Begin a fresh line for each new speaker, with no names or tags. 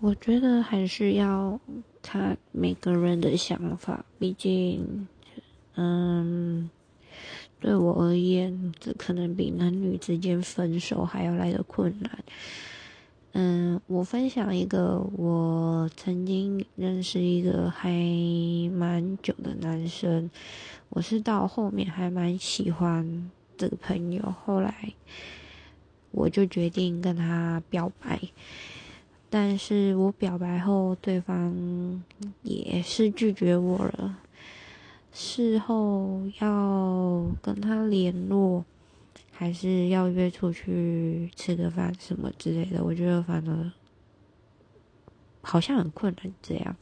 我觉得还是要看每个人的想法，毕竟，嗯，对我而言，这可能比男女之间分手还要来的困难。嗯，我分享一个，我曾经认识一个还蛮久的男生，我是到后面还蛮喜欢这个朋友，后来我就决定跟他表白。但是我表白后，对方也是拒绝我了。事后要跟他联络，还是要约出去吃个饭什么之类的，我觉得反正好像很困难这样。